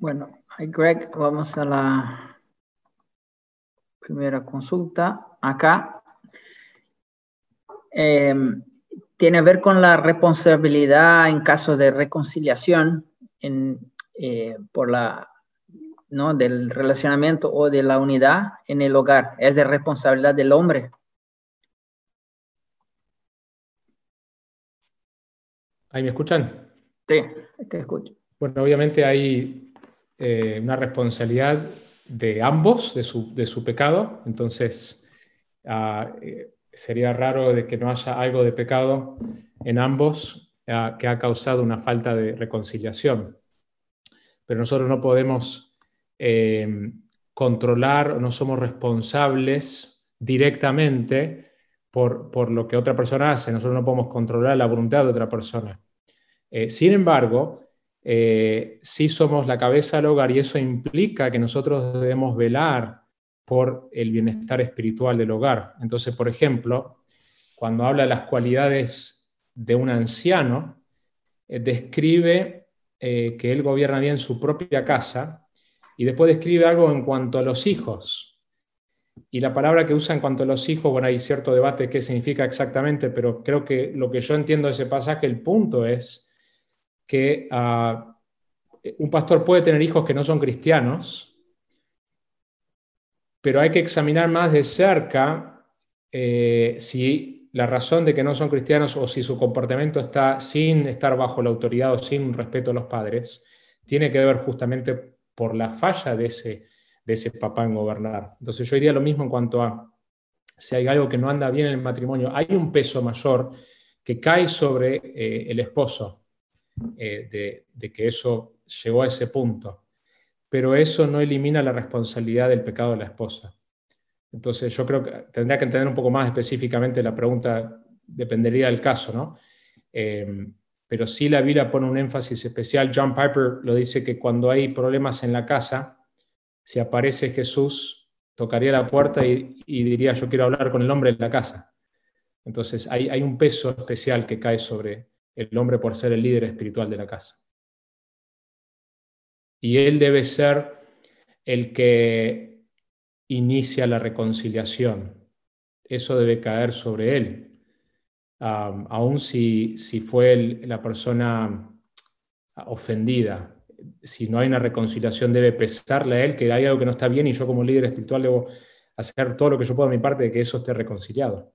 Bueno, Greg, vamos a la primera consulta acá. Em, tiene a ver con la responsabilidad en caso de reconciliación eh, por la, ¿no? del relacionamiento o de la unidad en el hogar. Es de responsabilidad del hombre. ¿Ahí me escuchan? Sí, te escucho. Bueno, obviamente hay eh, una responsabilidad de ambos, de su, de su pecado. Entonces, ah, eh, sería raro de que no haya algo de pecado en ambos ah, que ha causado una falta de reconciliación. Pero nosotros no podemos eh, controlar no somos responsables directamente por, por, lo que otra persona hace. Nosotros no podemos controlar la voluntad de otra persona. Eh, sin embargo, eh, sí somos la cabeza del hogar y eso implica que nosotros debemos velar por el bienestar espiritual del hogar. Entonces, por ejemplo, cuando habla de las cualidades de un anciano, eh, describe que él gobierna bien su propia casa y después describe algo en cuanto a los hijos. Y la palabra que usa en cuanto a los hijos, bueno, hay cierto debate de qué significa exactamente, pero creo que lo que yo entiendo de ese pasaje, el punto es que ah, un pastor puede tener hijos que no son cristianos, pero hay que examinar más de cerca eh, si la razón de que no son cristianos o si su comportamiento está sin estar bajo la autoridad o sin respeto a los padres, tiene que ver justamente por la falla de ese, de ese papá en gobernar. Entonces yo diría lo mismo en cuanto a si hay algo que no anda bien en el matrimonio, hay un peso mayor que cae sobre eh, el esposo eh, de, que eso llegó a ese punto pero eso no elimina la responsabilidad del pecado de la esposa. Entonces yo creo que tendría que entender un poco más específicamente la pregunta, dependería del caso, ¿no? Em, pero sí la Biblia pone un énfasis especial. John Piper lo dice que cuando hay problemas en la casa, si aparece Jesús, tocaría la puerta y, diría, yo quiero hablar con el hombre de la casa. Entonces hay, hay un peso especial que cae sobre el hombre por ser el líder espiritual de la casa y él debe ser el que inicia la reconciliación. Eso debe caer sobre él, um, aun si, si fue la persona ofendida. Si no hay una reconciliación, debe pesarle a él que hay algo que no está bien y yo como líder espiritual debo hacer todo lo que yo puedo de mi parte de que eso esté reconciliado.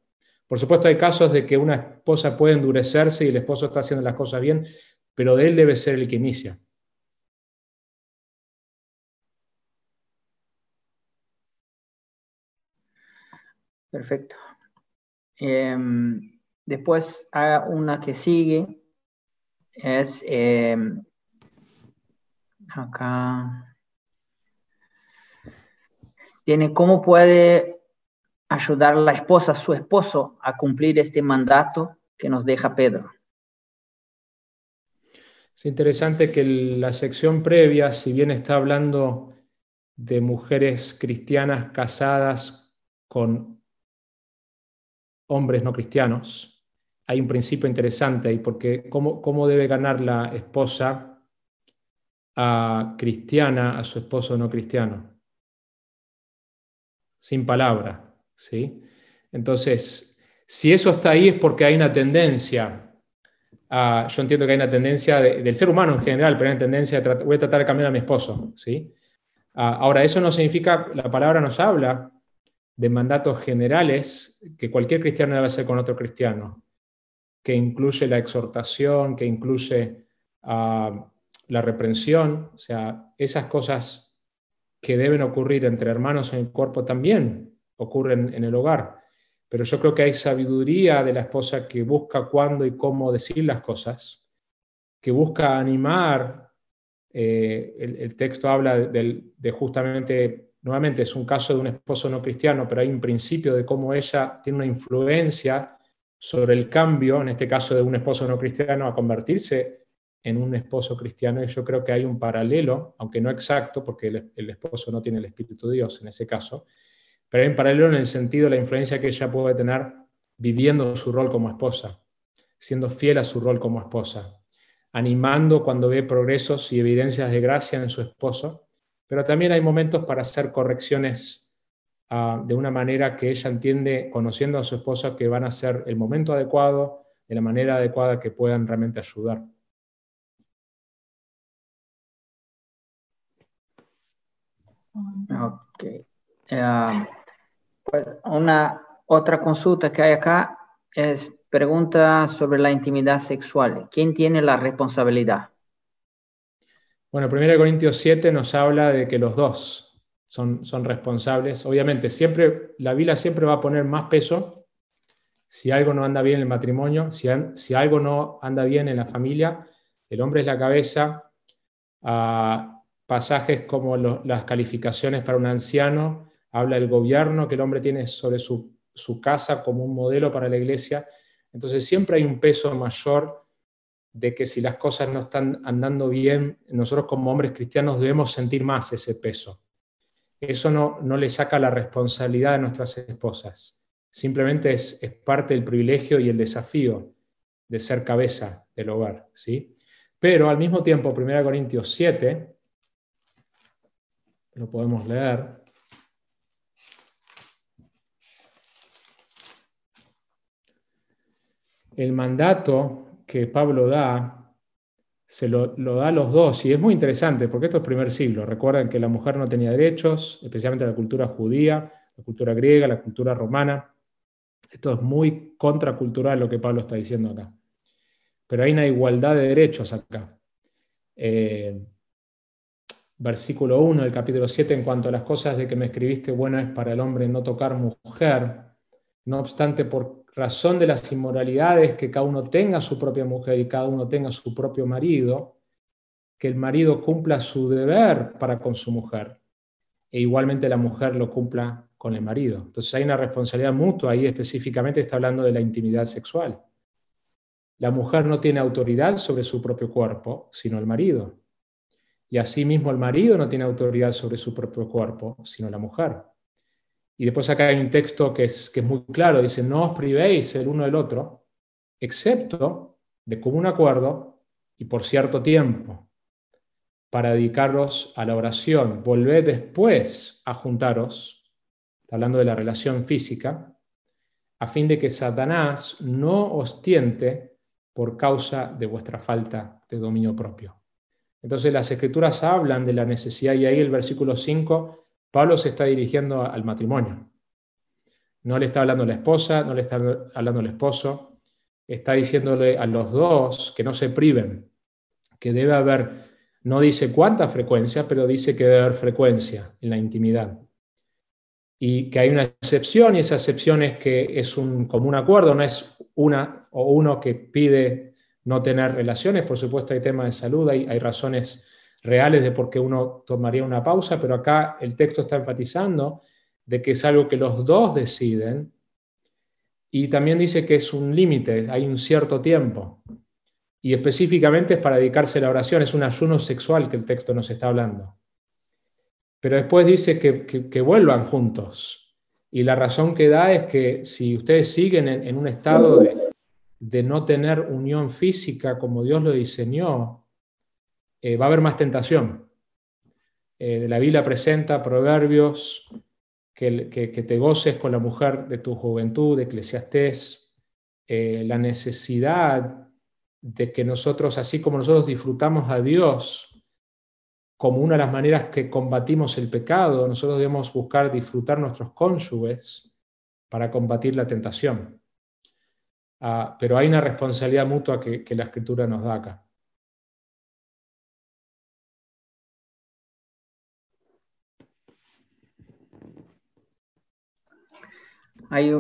Por supuesto, hay casos de que una esposa puede endurecerse y el esposo está haciendo las cosas bien, pero de él debe ser el que inicia. Perfecto. Em, después una que sigue. Es em, acá. Tiene cómo puede ayudar la esposa, su esposo, a cumplir este mandato que nos deja Pedro. Es interesante que la sección previa, si bien está hablando de mujeres cristianas casadas con hombres no cristianos, hay un principio interesante ahí, porque ¿cómo, cómo debe ganar la esposa a cristiana a su esposo no cristiano? Sin palabra, ¿sí? Entonces, si eso está ahí es porque hay una tendencia, yo entiendo que hay una tendencia del ser humano en general, pero hay una tendencia de voy a tratar de cambiar a mi esposo, ¿sí? ahora, eso no significa, la palabra nos habla de mandatos generales que cualquier cristiano debe hacer con otro cristiano, que incluye la exhortación, que incluye ah, la reprensión, o sea, esas cosas que deben ocurrir entre hermanos en el cuerpo también ocurren en el hogar. Pero yo creo que hay sabiduría de la esposa que busca cuándo y cómo decir las cosas, que busca animar. Eh, el, texto habla de justamente nuevamente es un caso de un esposo no cristiano, pero hay un principio de cómo ella tiene una influencia sobre el cambio, en este caso de un esposo no cristiano, a convertirse en un esposo cristiano. Y yo creo que hay un paralelo, aunque no exacto, porque el, esposo no tiene el Espíritu de Dios en ese caso, pero en paralelo en el sentido de la influencia que ella puede tener viviendo su rol como esposa, siendo fiel a su rol como esposa, animando cuando ve progresos y evidencias de gracia en su esposo, pero también hay momentos para hacer correcciones de una manera que ella entiende, conociendo a su esposa, que van a ser el momento adecuado, de la manera adecuada que puedan realmente ayudar. Ok. Eh, pues una otra consulta que hay acá es pregunta sobre la intimidad sexual. ¿Quién tiene la responsabilidad? Bueno, 1 Corintios 7 nos habla de que los dos son, son responsables. Obviamente, siempre, la Biblia siempre va a poner más peso si algo no anda bien en el matrimonio, si, si algo no anda bien en la familia, el hombre es la cabeza. Ah, pasajes como las calificaciones para un anciano, habla del gobierno que el hombre tiene sobre su, su casa como un modelo para la iglesia. Entonces siempre hay un peso mayor de que si las cosas no están andando bien, nosotros como hombres cristianos debemos sentir más ese peso. Eso no, no le saca la responsabilidad a nuestras esposas. Simplemente es, parte del privilegio y el desafío de ser cabeza del hogar. ¿sí? Pero al mismo tiempo, 1 Corintios 7, lo podemos leer. El mandato que Pablo da, se lo, da a los dos, y es muy interesante, porque esto es primer siglo. Recuerden que la mujer no tenía derechos, especialmente la cultura judía, la cultura griega, la cultura romana. Esto es muy contracultural lo que Pablo está diciendo acá. Pero hay una igualdad de derechos acá. Eh, versículo 1 del capítulo 7, en cuanto a las cosas de que me escribiste, bueno es para el hombre no tocar mujer. No obstante, por razón de las inmoralidades, que cada uno tenga su propia mujer y cada uno tenga su propio marido, que el marido cumpla su deber para con su mujer e igualmente la mujer lo cumpla con el marido. Entonces hay una responsabilidad mutua, ahí específicamente está hablando de la intimidad sexual. La mujer no tiene autoridad sobre su propio cuerpo, sino el marido. Y asimismo el marido no tiene autoridad sobre su propio cuerpo, sino la mujer. Y después acá hay un texto que es, que es muy claro, dice, no os privéis el uno del otro, excepto de común acuerdo y por cierto tiempo, para dedicarlos a la oración. Volved después a juntaros hablando de la relación física, a fin de que Satanás no os tiente por causa de vuestra falta de dominio propio. Entonces las escrituras hablan de la necesidad y ahí el versículo 5, Pablo se está dirigiendo al matrimonio. No le está hablando la esposa, no le está hablando al esposo, está diciéndole a los dos que no se priven, que debe haber, no dice cuánta frecuencia, pero dice que debe haber frecuencia en la intimidad. Y que hay una excepción y esa excepción es que es un común acuerdo, no es una o uno que pide no tener relaciones, por supuesto hay temas de salud, hay razones reales de por qué uno tomaría una pausa, pero acá el texto está enfatizando de que es algo que los dos deciden y también dice que es un límite, hay un cierto tiempo. Y específicamente es para dedicarse a la oración, es un ayuno sexual que el texto nos está hablando. Pero después dice que, vuelvan juntos. Y la razón que da es que si ustedes siguen en, un estado de, no tener unión física como Dios lo diseñó, eh, va a haber más tentación. Eh, la Biblia presenta proverbios que, te goces con la mujer de tu juventud, de Eclesiastés, eh, la necesidad de que nosotros, así como nosotros disfrutamos a Dios, como una de las maneras que combatimos el pecado, nosotros debemos buscar disfrutar nuestros cónyuges para combatir la tentación. Ah, pero hay una responsabilidad mutua que, la escritura nos da acá. Hay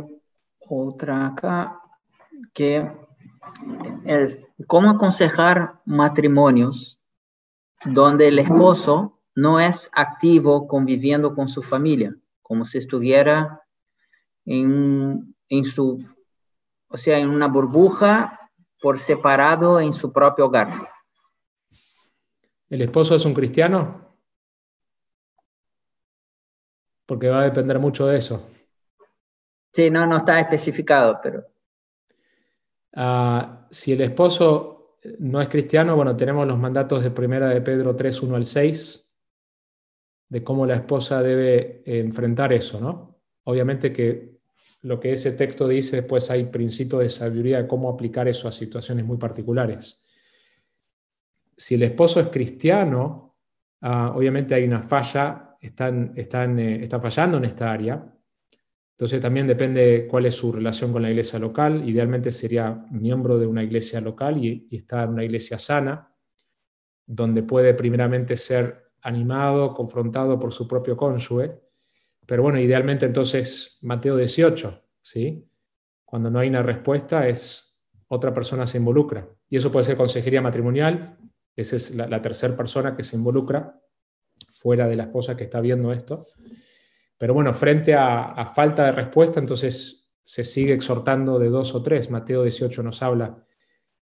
otra acá que es cómo aconsejar matrimonios donde el esposo no es activo conviviendo con su familia, como si estuviera en, su, o sea, en una burbuja por separado en su propio hogar. ¿El esposo es un cristiano? porque va a depender mucho de eso. Sí, no, no está especificado, pero... Ah, si el esposo no es cristiano, bueno, tenemos los mandatos de primera de Pedro 3, 1 al 6, de cómo la esposa debe enfrentar eso, ¿no? Obviamente que lo que ese texto dice, después hay principios de sabiduría de cómo aplicar eso a situaciones muy particulares. Si el esposo es cristiano, ah, obviamente hay una falla, están, están, eh, está fallando en esta área. Entonces también depende cuál es su relación con la iglesia local. Idealmente sería miembro de una iglesia local y, y está en una iglesia sana, donde puede primeramente ser animado, confrontado por su propio cónyuge pero bueno, idealmente entonces Mateo 18, ¿sí? Cuando no hay una respuesta es otra persona se involucra. Y eso puede ser consejería matrimonial, esa es la, tercera persona que se involucra fuera de la esposa que está viendo esto. Pero bueno, frente a, falta de respuesta, entonces se sigue exhortando de dos o tres. Mateo 18 nos habla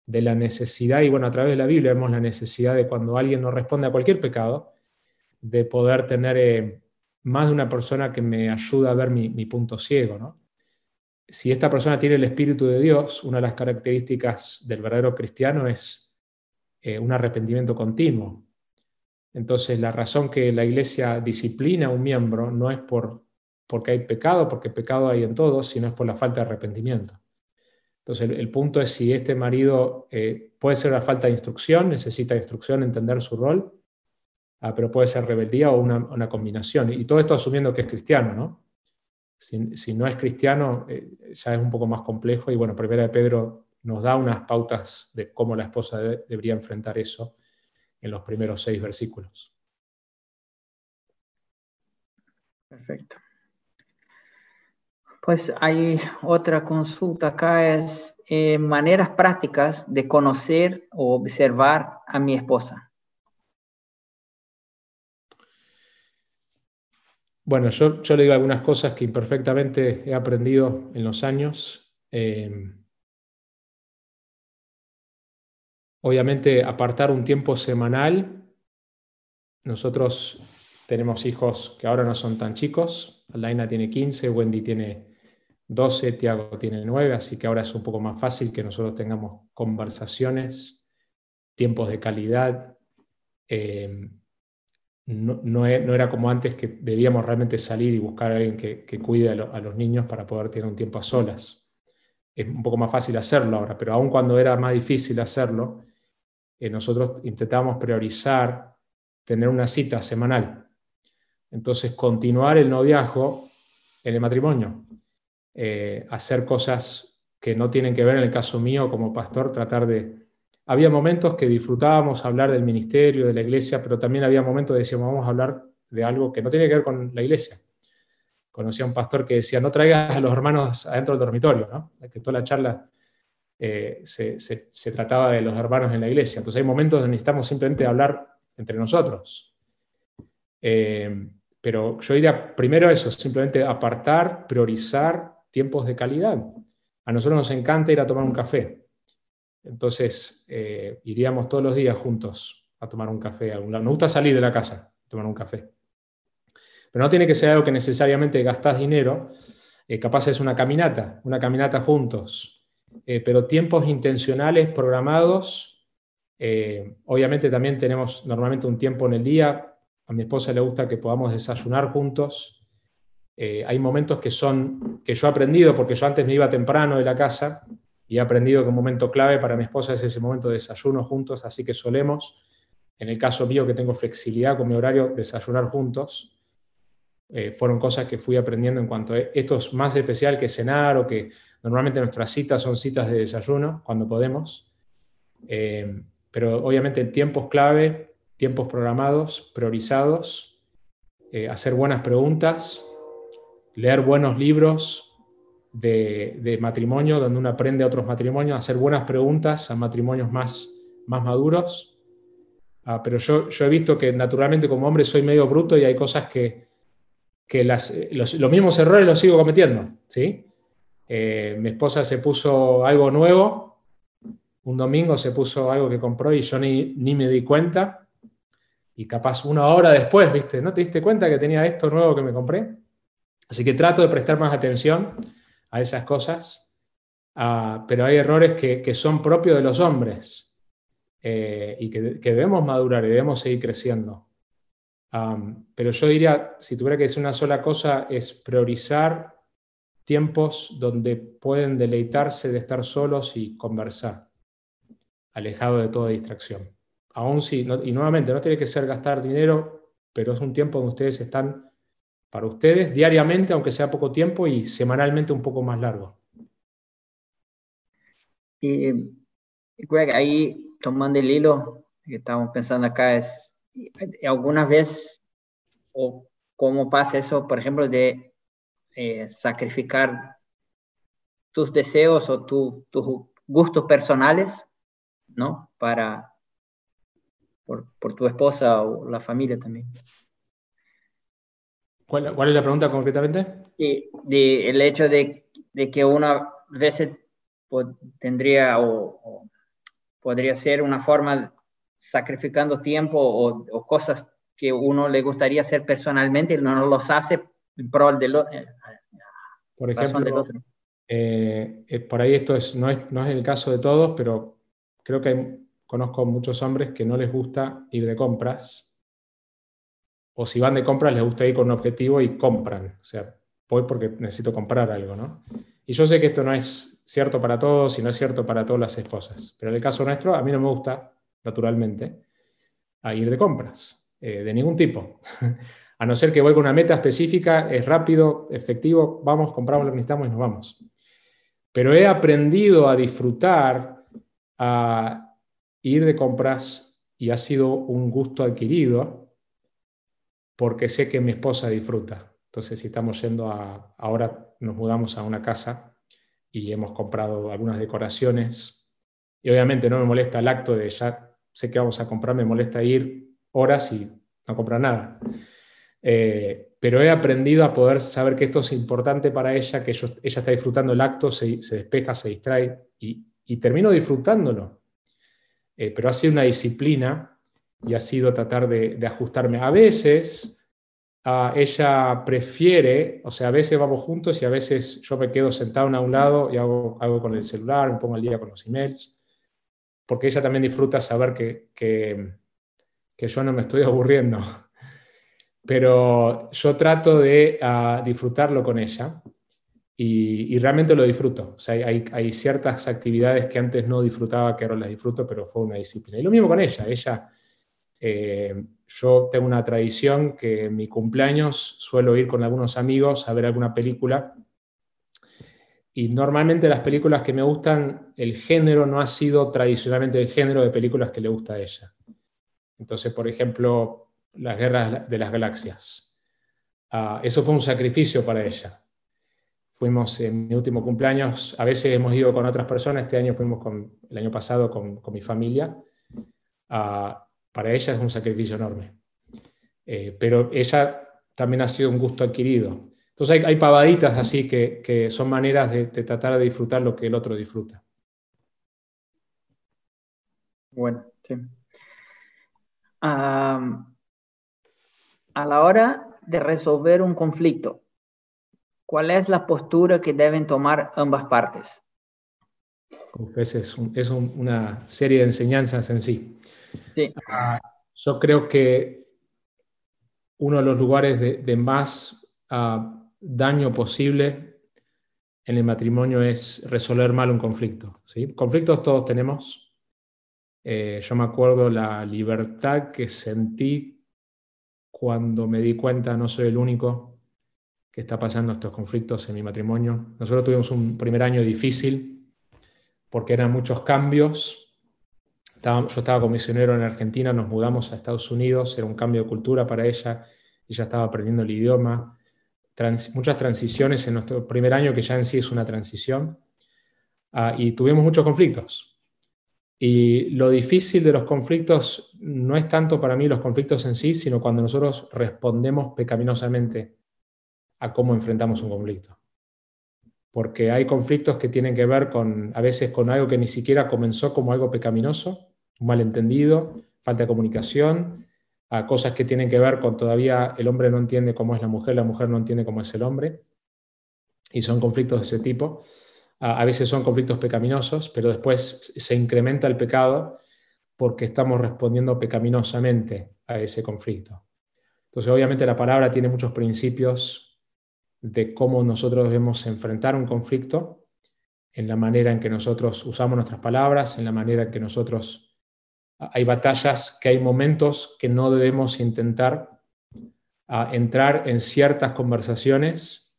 de la necesidad, y bueno, a través de la Biblia vemos la necesidad de cuando alguien no responde a cualquier pecado, de poder tener eh, más de una persona que me ayuda a ver mi, punto ciego. ¿no? Si esta persona tiene el Espíritu de Dios, una de las características del verdadero cristiano es eh, un arrepentimiento continuo. Entonces, la razón que la iglesia disciplina a un miembro no es por, porque hay pecado, porque pecado hay en todos, sino es por la falta de arrepentimiento. Entonces, el, punto es si este marido eh, puede ser la falta de instrucción, necesita instrucción, entender su rol, Ah, pero puede ser rebeldía o una, combinación. Y todo esto asumiendo que es cristiano, ¿no? Si, no es cristiano, eh, ya es un poco más complejo. Y bueno, Primera de Pedro nos da unas pautas de cómo la esposa debería enfrentar eso en los primeros seis versículos. Perfecto. Pues hay otra consulta acá, es eh, maneras prácticas de conocer o observar a mi esposa. Bueno, yo, le digo algunas cosas que imperfectamente he aprendido en los años. Eh, obviamente, apartar un tiempo semanal. Nosotros tenemos hijos que ahora no son tan chicos. Alaina tiene 15, Wendy tiene 12, Tiago tiene 9, así que ahora es un poco más fácil que nosotros tengamos conversaciones, tiempos de calidad. Eh, no, era como antes que debíamos realmente salir y buscar a alguien que, cuide a, los niños para poder tener un tiempo a solas. Es un poco más fácil hacerlo ahora, pero aun cuando era más difícil hacerlo, eh, nosotros intentábamos priorizar tener una cita semanal. Entonces, continuar el noviazgo en el matrimonio, eh, hacer cosas que no tienen que ver, en el caso mío como pastor, tratar de había momentos que disfrutábamos hablar del ministerio, de la iglesia, pero también había momentos que decíamos, vamos a hablar de algo que no tiene que ver con la iglesia. Conocí a un pastor que decía, no traigas a los hermanos adentro del dormitorio, ¿no? Que toda la charla eh, se, trataba de los hermanos en la iglesia. Entonces hay momentos donde necesitamos simplemente hablar entre nosotros. Eh, pero yo diría primero eso, simplemente apartar, priorizar tiempos de calidad. A nosotros nos encanta ir a tomar un café. Entonces, eh, iríamos todos los días juntos a tomar un café a algún lado. Nos gusta salir de la casa, tomar un café. Pero no tiene que ser algo que necesariamente gastás dinero. Capaz es una caminata, una caminata juntos. Eh, pero tiempos intencionales, programados. obviamente también tenemos normalmente un tiempo en el día. A mi esposa le gusta que podamos desayunar juntos. hay momentos que son que yo he aprendido porque yo antes me iba temprano de la casa y he aprendido que un momento clave para mi esposa es ese momento de desayuno juntos, así que solemos, en el caso mío que tengo flexibilidad con mi horario, desayunar juntos. Eh, fueron cosas que fui aprendiendo en cuanto a esto es más especial que cenar o que normalmente nuestras citas son citas de desayuno cuando podemos. Eh, pero obviamente tiempos clave, tiempos programados, priorizados, eh, hacer buenas preguntas, leer buenos libros, de, matrimonio, donde uno aprende a otros matrimonios, hacer buenas preguntas a matrimonios más, más maduros. Ah, pero yo, yo he visto que naturalmente como hombre soy medio bruto y hay cosas que, que las, los, mismos errores los sigo cometiendo. ¿sí? Eh, mi esposa se puso algo nuevo, un domingo se puso algo que compró y yo ni, ni me di cuenta. Y capaz una hora después, ¿viste? ¿No te diste cuenta que tenía esto nuevo que me compré? Así que trato de prestar más atención a esas cosas, pero hay errores que, son propios de los hombres eh, y que, debemos madurar y debemos seguir creciendo. Pero yo diría, si tuviera que decir una sola cosa, es priorizar tiempos donde pueden deleitarse de estar solos y conversar, alejado de toda distracción. Aún si, y nuevamente, no tiene que ser gastar dinero, pero es un tiempo donde ustedes están para ustedes diariamente, aunque sea poco tiempo, y semanalmente un poco más largo. Y Greg, ahí tomando el hilo que estamos pensando acá, es algunas veces, o cómo pasa eso, por ejemplo, de eh, sacrificar tus deseos o tus gustos personales, ¿no? Para, por, por tu esposa o la familia también. ¿Cuál, es la pregunta concretamente? Sí, de, el hecho de, de, que una vez tendría o, podría ser una forma sacrificando tiempo o, cosas que uno le gustaría hacer personalmente no los hace en pro del otro. Eh, por ejemplo, del otro. Eh, eh, por ahí esto es, no, es, no es el caso de todos, pero creo que conozco muchos hombres que no les gusta ir de compras o si van de compras les gusta ir con un objetivo y compran. O sea, voy porque necesito comprar algo, ¿no? Y yo sé que esto no es cierto para todos y no es cierto para todas las esposas, pero en el caso nuestro, a mí no me gusta, naturalmente, a ir de compras, eh, de ningún tipo. a no ser que voy con una meta específica, es rápido, efectivo, vamos, compramos lo que necesitamos y nos vamos. Pero he aprendido a disfrutar, a ir de compras y ha sido un gusto adquirido porque sé que mi esposa disfruta. Entonces, si estamos yendo a, ahora nos mudamos a una casa y hemos comprado algunas decoraciones, y obviamente no me molesta el acto de ya sé que vamos a comprar, me molesta ir horas y no comprar nada. Eh, pero he aprendido a poder saber que esto es importante para ella, que ella está disfrutando el acto, se, despeja, se distrae y, termino disfrutándolo. Eh, pero ha sido una disciplina y ha sido tratar de, ajustarme. A veces ella prefiere, o sea, a veces vamos juntos y a veces yo me quedo sentado a un lado y hago algo con el celular, me pongo al día con los emails, porque ella también disfruta saber que, que, yo no me estoy aburriendo. Pero yo trato de disfrutarlo con ella y, realmente lo disfruto. O sea, hay, hay, ciertas actividades que antes no disfrutaba, que ahora las disfruto, pero fue una disciplina. Y lo mismo con ella. Ella eh, yo tengo una tradición que en mi cumpleaños suelo ir con algunos amigos a ver alguna película y normalmente las películas que me gustan, el género no ha sido tradicionalmente el género de películas que le gusta a ella. Entonces, por ejemplo, las guerras de las galaxias. Ah, eso fue un sacrificio para ella. Fuimos en mi último cumpleaños, a veces hemos ido con otras personas, este año fuimos con, el año pasado con, mi familia. Uh, para ella es un sacrificio enorme. Eh, pero ella también ha sido un gusto adquirido. Entonces hay, pavaditas así que, son maneras de, tratar de disfrutar lo que el otro disfruta. Bueno, sí. a la hora de resolver un conflicto, ¿cuál es la postura que deben tomar ambas partes? es, es una serie de enseñanzas en sí. Ah, yo creo que uno de los lugares de, más ah, daño posible en el matrimonio es resolver mal un conflicto. ¿sí? Conflictos todos tenemos. Eh, yo me acuerdo la libertad que sentí cuando me di cuenta, no soy el único que está pasando estos conflictos en mi matrimonio. Nosotros tuvimos un primer año difícil porque eran muchos cambios yo estaba como misionero en Argentina, nos mudamos a Estados Unidos, era un cambio de cultura para ella, ella estaba aprendiendo el idioma, muchas transiciones en nuestro primer año, que ya en sí es una transición, ah, y tuvimos muchos conflictos. Y lo difícil de los conflictos no es tanto para mí los conflictos en sí, sino cuando nosotros respondemos pecaminosamente a cómo enfrentamos un conflicto. Porque hay conflictos que tienen que ver con, a veces con algo que ni siquiera comenzó como algo pecaminoso, un malentendido, falta de comunicación, a cosas que tienen que ver con todavía el hombre no entiende cómo es la mujer, la mujer no entiende cómo es el hombre, y son conflictos de ese tipo. A veces son conflictos pecaminosos, pero después se incrementa el pecado porque estamos respondiendo pecaminosamente a ese conflicto. Entonces, obviamente la palabra tiene muchos principios de cómo nosotros debemos enfrentar un conflicto, en la manera en que nosotros usamos nuestras palabras, en la manera en que nosotros... Hay batallas que hay momentos que no debemos intentar entrar en ciertas conversaciones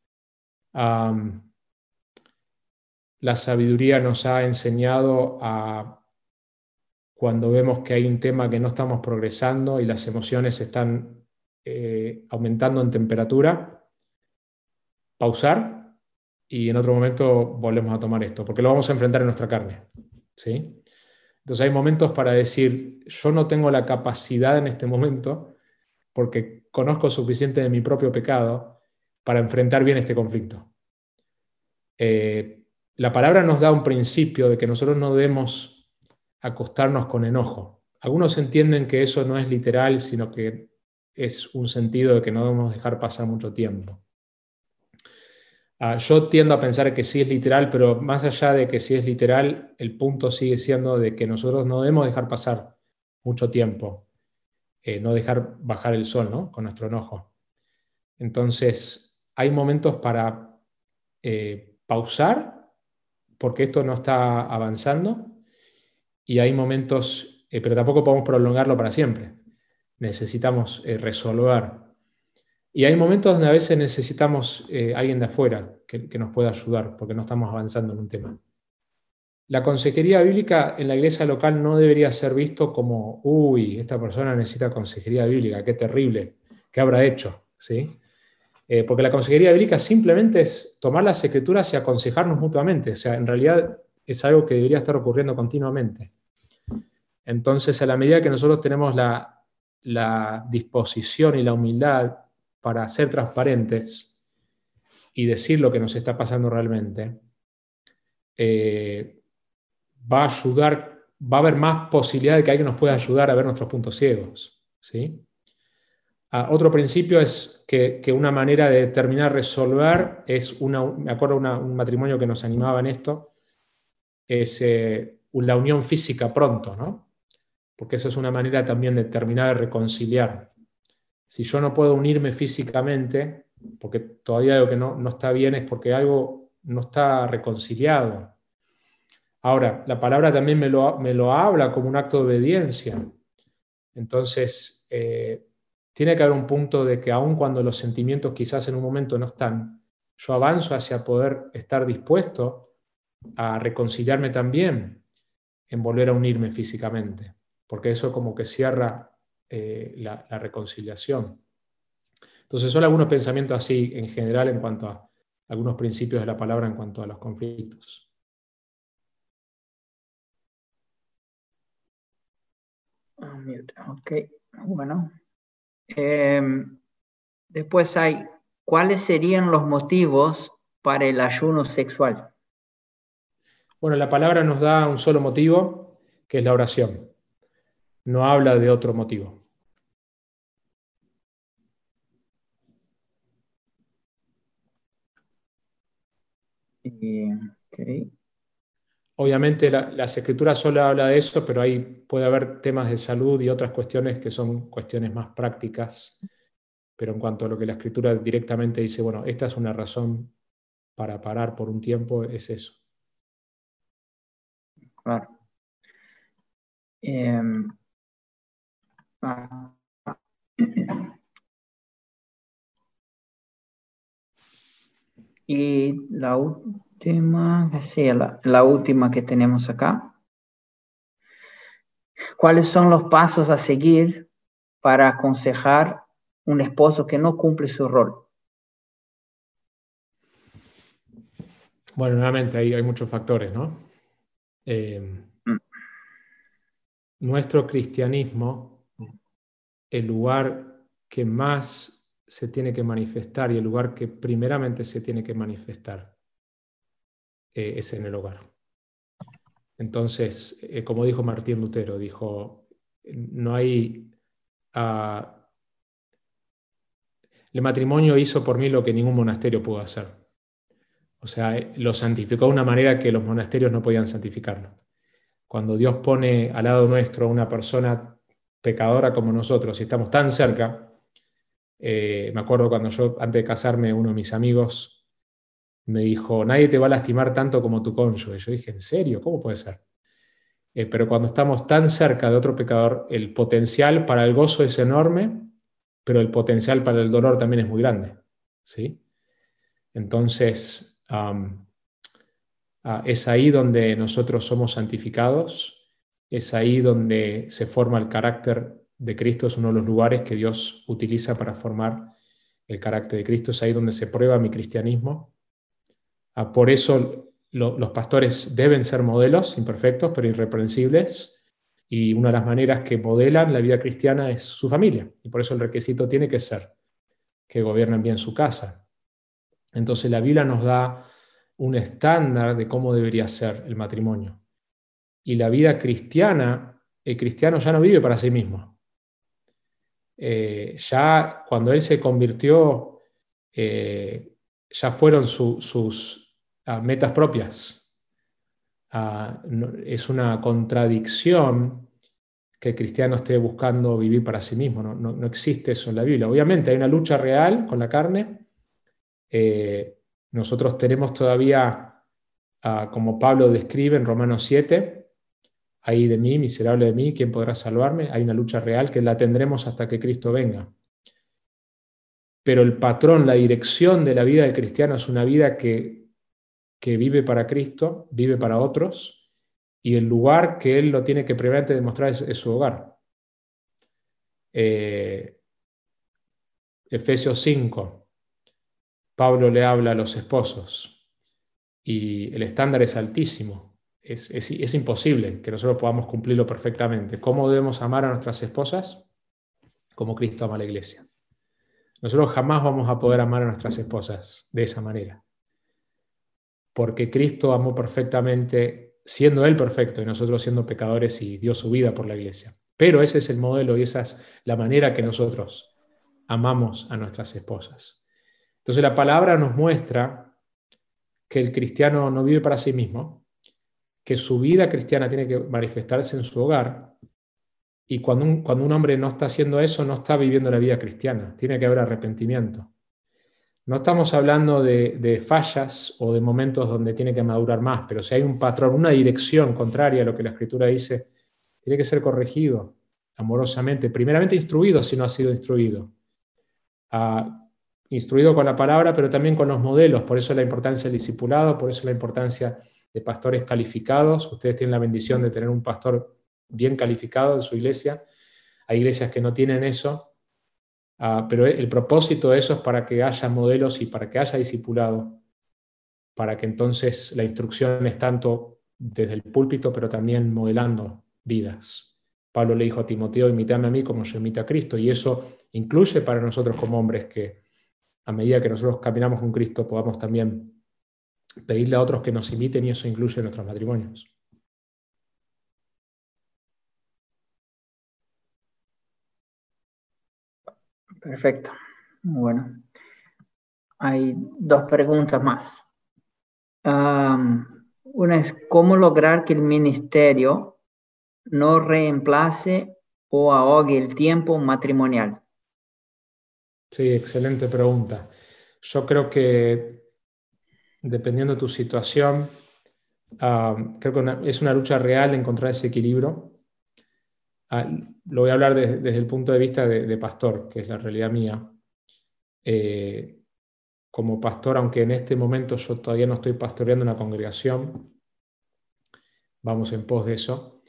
la sabiduría nos ha enseñado a, cuando vemos que hay un tema que no estamos progresando y las emociones están eh, aumentando en temperatura, pausar y en otro momento volvemos a tomar esto, porque lo vamos a enfrentar en nuestra carne. ¿sí? Entonces hay momentos para decir, yo no tengo la capacidad en este momento, porque conozco suficiente de mi propio pecado, para enfrentar bien este conflicto. Eh, la palabra nos da un principio de que nosotros no debemos acostarnos con enojo. Algunos entienden que eso no es literal, sino que es un sentido de que no debemos dejar pasar mucho tiempo. Ah, yo tiendo a pensar que sí es literal, pero más allá de que sí es literal, el punto sigue siendo de que nosotros no debemos dejar pasar mucho tiempo, eh, no dejar bajar el sol ¿no? con nuestro enojo. Entonces, hay momentos para eh, pausar porque esto no está avanzando y hay momentos, eh, pero tampoco podemos prolongarlo para siempre. Necesitamos resolver. Y hay momentos donde a veces necesitamos eh, alguien de afuera que, nos pueda ayudar porque no estamos avanzando en un tema. La consejería bíblica en la iglesia local no debería ser visto como, uy, esta persona necesita consejería bíblica, qué terrible, qué habrá hecho, ¿sí? Eh, porque la consejería bíblica simplemente es tomar las escrituras y aconsejarnos mutuamente. O sea, en realidad es algo que debería estar ocurriendo continuamente. Entonces, a la medida que nosotros tenemos la, disposición y la humildad para ser transparentes y decir lo que nos está pasando realmente, eh, va a ayudar, va a haber más posibilidad de que alguien nos pueda ayudar a ver nuestros puntos ciegos. ¿sí? Ah, otro principio es que, una manera de determinar resolver es una, me acuerdo un matrimonio que nos animaba en esto, es eh, la unión física pronto, ¿no? Porque eso es una manera también de terminar de reconciliar. Si yo no puedo unirme físicamente, porque todavía lo que no, no está bien es porque algo no está reconciliado. Ahora, la palabra también me lo, me lo habla como un acto de obediencia. Entonces, eh, tiene que haber un punto de que aun cuando los sentimientos quizás en un momento no están, yo avanzo hacia poder estar dispuesto a reconciliarme también en volver a unirme físicamente, porque eso como que cierra eh, la, reconciliación. Entonces son algunos pensamientos así en general en cuanto a algunos principios de la palabra en cuanto a los conflictos. Ok, bueno. Em, después hay, ¿cuáles serían los motivos para el ayuno sexual? Bueno, la palabra nos da un solo motivo, que es la oración. No habla de otro motivo. Obviamente las escrituras solo habla de eso, pero ahí puede haber temas de salud y otras cuestiones que son cuestiones más prácticas. Pero en cuanto a lo que la escritura directamente dice, bueno, esta es una razón para parar por un tiempo, es eso. Claro. Em, Y la última, sí, la, última que tenemos acá. ¿Cuáles son los pasos a seguir para aconsejar un esposo que no cumple su rol? Bueno, nuevamente ahí hay muchos factores, ¿no? Eh, mm. Nuestro cristianismo, el lugar que más se tiene que manifestar y el lugar que primeramente se tiene que manifestar eh, es en el hogar. Entonces, eh, como dijo Martín Lutero, dijo, no hay, ah, el matrimonio hizo por mí lo que ningún monasterio pudo hacer. O sea, lo santificó de una manera que los monasterios no podían santificarlo. Cuando Dios pone al lado nuestro una persona pecadora como nosotros y estamos tan cerca, eh, me acuerdo cuando yo, antes de casarme, uno de mis amigos me dijo, nadie te va a lastimar tanto como tu cónyuge. Yo dije, ¿en serio? ¿Cómo puede ser? Eh, pero cuando estamos tan cerca de otro pecador, el potencial para el gozo es enorme, pero el potencial para el dolor también es muy grande. ¿sí? Entonces, ah, es ahí donde nosotros somos santificados, es ahí donde se forma el carácter de Cristo, es uno de los lugares que Dios utiliza para formar el carácter de Cristo, es ahí donde se prueba mi cristianismo. Ah, por eso los pastores deben ser modelos imperfectos, pero irreprensibles. Y una de las maneras que modelan la vida cristiana es su familia. Y por eso el requisito tiene que ser que gobiernen bien su casa. Entonces la Biblia nos da un estándar de cómo debería ser el matrimonio. Y la vida cristiana, el cristiano ya no vive para sí mismo. Eh, ya cuando él se convirtió, eh, ya fueron sus metas propias. es una contradicción que el cristiano esté buscando vivir para sí mismo. No, existe eso en la Biblia. Obviamente hay una lucha real con la carne. Eh, nosotros tenemos todavía, como Pablo describe en Romanos 7, ahí de mí, miserable de mí, ¿quién podrá salvarme? Hay una lucha real que la tendremos hasta que Cristo venga. Pero el patrón, la dirección de la vida del cristiano es una vida que que vive para Cristo, vive para otros, y el lugar que él lo tiene que primeramente demostrar es, su hogar. Eh, Efesios 5, Pablo le habla a los esposos y el estándar es altísimo. Es, es, imposible que nosotros podamos cumplirlo perfectamente. ¿Cómo debemos amar a nuestras esposas? Como Cristo ama a la iglesia. Nosotros jamás vamos a poder amar a nuestras esposas de esa manera porque Cristo amó perfectamente, siendo Él perfecto y nosotros siendo pecadores y dio su vida por la iglesia. Pero ese es el modelo y esa es la manera que nosotros amamos a nuestras esposas. Entonces la palabra nos muestra que el cristiano no vive para sí mismo, que su vida cristiana tiene que manifestarse en su hogar y cuando un, cuando un hombre no está haciendo eso, no está viviendo la vida cristiana, tiene que haber arrepentimiento. No estamos hablando de, fallas o de momentos donde tiene que madurar más, pero si hay un patrón, una dirección contraria a lo que la escritura dice, tiene que ser corregido amorosamente, primeramente instruido si no ha sido instruido. Ah, instruido con la palabra, pero también con los modelos, por eso la importancia del discipulado, por eso la importancia de pastores calificados. Ustedes tienen la bendición de tener un pastor bien calificado en su iglesia. Hay iglesias que no tienen eso, Ah, pero el propósito de eso es para que haya modelos y para que haya discipulado, para que entonces la instrucción es tanto desde el púlpito, pero también modelando vidas. Pablo le dijo a Timoteo, imítame a mí como yo imito a Cristo, y eso incluye para nosotros como hombres que a medida que nosotros caminamos con Cristo podamos también pedirle a otros que nos imiten y eso incluye nuestros matrimonios. Perfecto. Bueno. Hay dos preguntas más. una es, ¿cómo lograr que el ministerio no reemplace o ahogue el tiempo matrimonial? Sí, excelente pregunta. Yo creo que dependiendo de tu situación, creo que es una lucha real encontrar ese equilibrio Ah, lo voy a hablar desde el punto de vista de, pastor, que es la realidad mía. Eh, como pastor, aunque en este momento yo todavía no estoy pastoreando una congregación, vamos en pos de eso,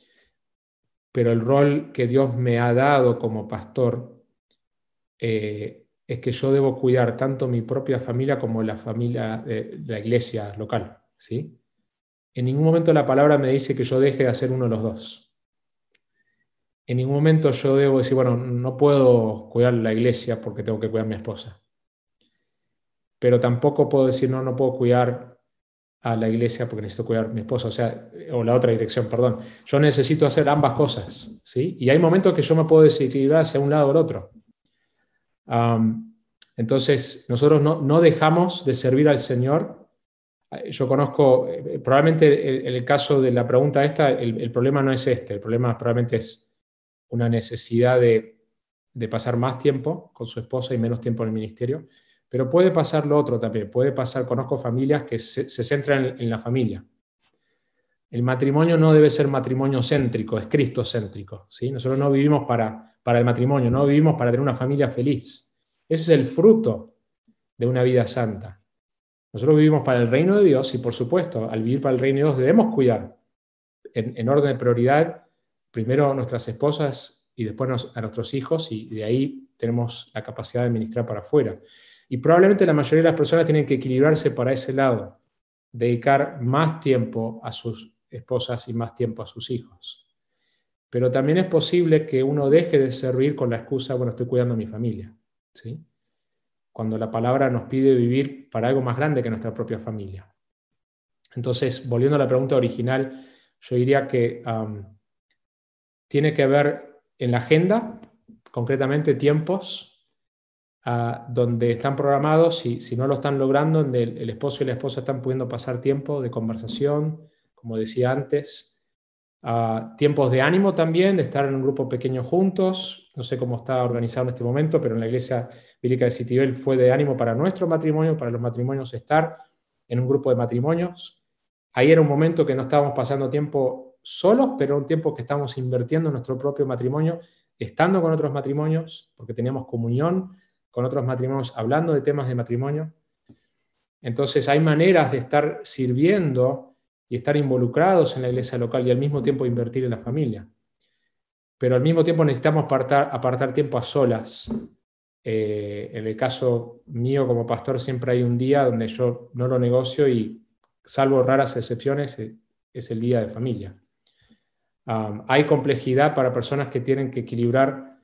pero el rol que Dios me ha dado como pastor eh, es que yo debo cuidar tanto mi propia familia como la familia de, la iglesia local. ¿sí? En ningún momento la palabra me dice que yo deje de hacer uno de los dos en ningún momento yo debo decir, bueno, no puedo cuidar la iglesia porque tengo que cuidar a mi esposa. Pero tampoco puedo decir, no, no puedo cuidar a la iglesia porque necesito cuidar a mi esposa, o sea, o la otra dirección, perdón. Yo necesito hacer ambas cosas, ¿sí? Y hay momentos que yo me puedo desequilibrar hacia un lado o el otro. Entonces, nosotros no, dejamos de servir al Señor. Yo conozco, eh, probablemente en el, caso de la pregunta esta, el, problema no es este, el problema probablemente es una necesidad de, pasar más tiempo con su esposa y menos tiempo en el ministerio. Pero puede pasar lo otro también, puede pasar, conozco familias que se, centran en, la familia. El matrimonio no debe ser matrimonio céntrico, es cristocéntrico. ¿sí? Nosotros no vivimos para, para el matrimonio, no vivimos para tener una familia feliz. Ese es el fruto de una vida santa. Nosotros vivimos para el reino de Dios y por supuesto, al vivir para el reino de Dios debemos cuidar en, en orden de prioridad primero a nuestras esposas y después a nuestros hijos y de ahí tenemos la capacidad de ministrar para afuera. Y probablemente la mayoría de las personas tienen que equilibrarse para ese lado, dedicar más tiempo a sus esposas y más tiempo a sus hijos. Pero también es posible que uno deje de servir con la excusa, bueno, estoy cuidando a mi familia. ¿sí? Cuando la palabra nos pide vivir para algo más grande que nuestra propia familia. Entonces, volviendo a la pregunta original, yo diría que tiene que ver en la agenda, concretamente tiempos donde están programados, y si no lo están logrando, donde el, esposo y la esposa están pudiendo pasar tiempo de conversación, como decía antes, tiempos de ánimo también, de estar en un grupo pequeño juntos. No sé cómo está organizado en este momento, pero en la iglesia bíblica de Citibel fue de ánimo para nuestro matrimonio, para los matrimonios estar en un grupo de matrimonios. Ahí era un momento que no estábamos pasando tiempo solos, pero un tiempo que estábamos invirtiendo en nuestro propio matrimonio, estando con otros matrimonios, porque teníamos comunión, con otros matrimonios hablando de temas de matrimonio. Entonces hay maneras de estar sirviendo estar involucrados en la iglesia local y al mismo tiempo invertir en la familia. Pero al mismo tiempo necesitamos apartar, apartar tiempo a solas. Eh, en el caso mío como pastor siempre hay un día donde yo no lo negocio y salvo raras excepciones eh, es el día de familia. hay complejidad para personas que tienen que equilibrar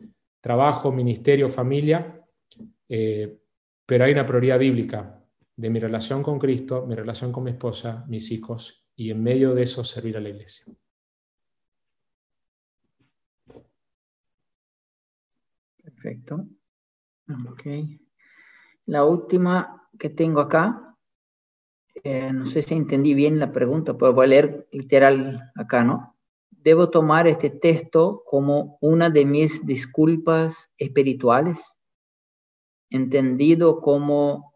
trabajo, ministerio, familia, eh, pero hay una prioridad bíblica de mi relación con Cristo, mi relación con mi esposa, mis hijos, y en medio de eso servir a la iglesia. Perfecto. Ok. La última que tengo acá, eh, no sé si entendí bien la pregunta, pero voy a leer literal acá, ¿no? Debo tomar este texto como una de mis disculpas espirituales entendido como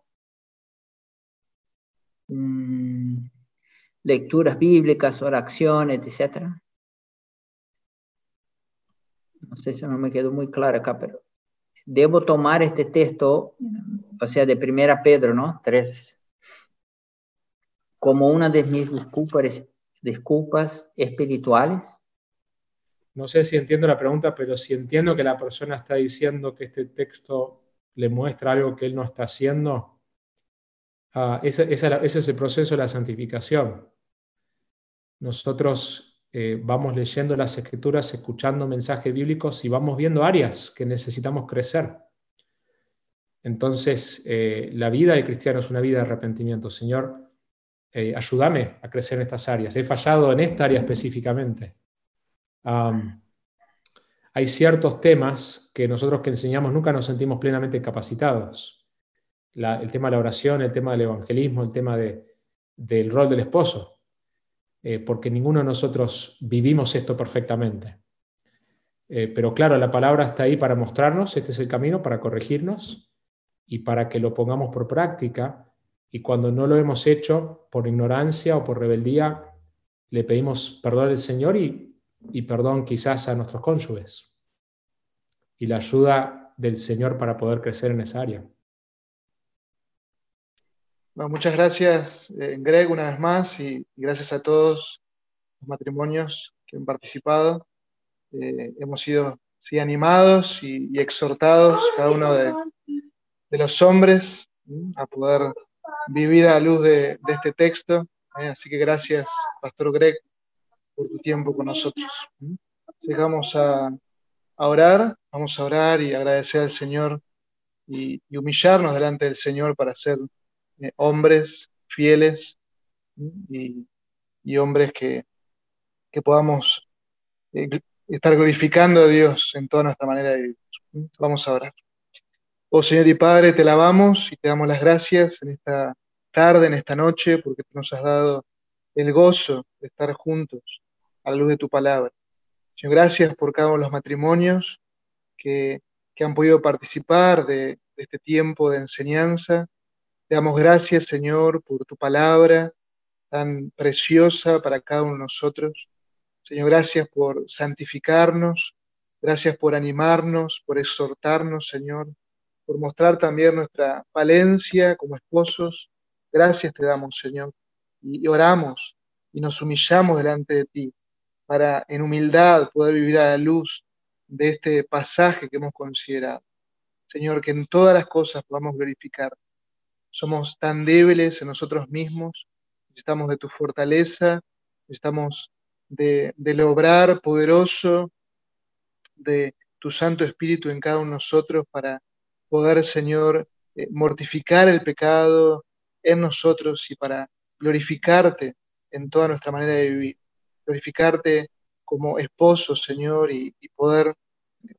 mm, lecturas bíblicas, oraciones, etc. No sé si no me quedó muy claro acá, pero debo tomar este texto, o sea, de Primera Pedro, ¿no? Tres, como una de mis disculpas, espirituales. No sé si entiendo la pregunta, pero si entiendo que la persona está diciendo que este texto le muestra algo que él no está haciendo, ah, ese, es el proceso de la santificación. Nosotros eh, vamos leyendo las escrituras, escuchando mensajes bíblicos y vamos viendo áreas que necesitamos crecer. Entonces, eh, la vida del cristiano es una vida de arrepentimiento. Señor, eh, ayúdame a crecer en estas áreas. He fallado en esta área específicamente hay ciertos temas que nosotros que enseñamos nunca nos sentimos plenamente capacitados. el tema de la oración, el tema del evangelismo, el tema del rol del esposo, eh, porque ninguno de nosotros vivimos esto perfectamente. Eh, pero claro, la palabra está ahí para mostrarnos, este es el camino, para corregirnos y para que lo pongamos por práctica. Y cuando no lo hemos hecho por ignorancia o por rebeldía, le pedimos perdón al Señor y y perdón quizás a nuestros cónyuges y la ayuda del Señor para poder crecer en esa área. Muchas gracias, eh, Greg, una vez más, y gracias a todos los matrimonios que han participado. Eh, hemos sido sí, animados y, exhortados, cada uno de, los hombres, a poder vivir a la luz de, este texto. ¿eh? así que gracias, Pastor Greg, por tu tiempo con nosotros. Llegamos a, orar, vamos a orar y agradecer al Señor y, humillarnos delante del Señor para ser eh, hombres fieles y, hombres que, que podamos eh, estar glorificando a Dios en toda nuestra manera de vivir. Vamos a orar. Oh Señor y Padre, te lavamos y te damos las gracias en esta tarde, en esta noche, porque nos has dado el gozo de estar juntos a la luz de tu palabra. Señor, gracias por cada uno de los matrimonios que, han podido participar de este tiempo de enseñanza. Te damos gracias, Señor, por tu palabra tan preciosa para cada uno de nosotros. Señor, gracias por santificarnos, gracias por animarnos, por exhortarnos, Señor, por mostrar también nuestra valencia como esposos. Gracias te damos, Señor, y oramos y nos humillamos delante de ti para en humildad poder vivir a la luz de este pasaje que hemos considerado. Señor, que en todas las cosas podamos glorificar. Somos tan débiles en nosotros mismos, necesitamos de tu fortaleza, necesitamos de, del obrar poderoso de tu Santo Espíritu en cada uno de nosotros para poder, Señor, eh, mortificar el pecado en nosotros y para glorificarte en toda nuestra manera de vivir, glorificarte como esposo, Señor, y, poder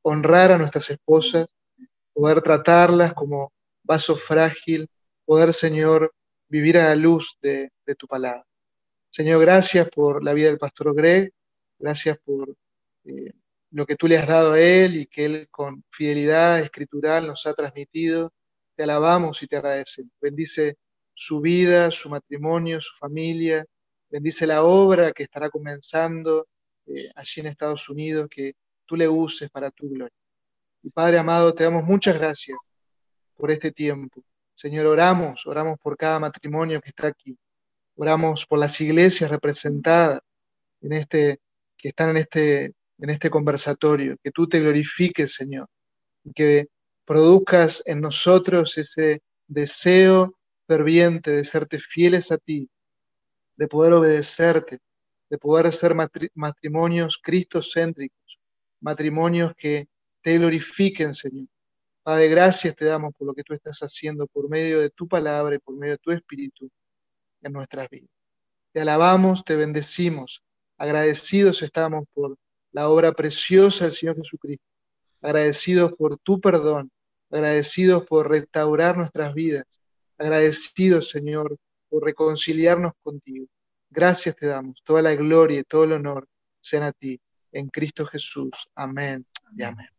honrar a nuestras esposas, poder tratarlas como vaso frágil, poder, Señor, vivir a la luz de, tu palabra. Señor, gracias por la vida del pastor Greg, gracias por eh, lo que tú le has dado a Él y que Él con fidelidad escritural nos ha transmitido. Te alabamos y te agradecemos. Bendice su vida, su matrimonio, su familia. Bendice la obra que estará comenzando eh, allí en Estados Unidos, que tú le uses para tu gloria. Y Padre amado, te damos muchas gracias por este tiempo. Señor, oramos, oramos por cada matrimonio que está aquí. Oramos por las iglesias representadas en este, que están en este en este conversatorio, que tú te glorifiques, Señor, y que produzcas en nosotros ese deseo ferviente de serte fieles a ti, de poder obedecerte, de poder ser matrimonios cristocéntricos, matrimonios que te glorifiquen, Señor. Padre, gracias te damos por lo que tú estás haciendo por medio de tu palabra y por medio de tu espíritu en nuestras vidas. Te alabamos, te bendecimos, agradecidos estamos por la obra preciosa del Señor Jesucristo. Agradecidos por tu perdón, agradecidos por restaurar nuestras vidas, agradecidos, Señor, por reconciliarnos contigo. Gracias te damos. Toda la gloria y todo el honor sean a ti. En Cristo Jesús. Amén y amén.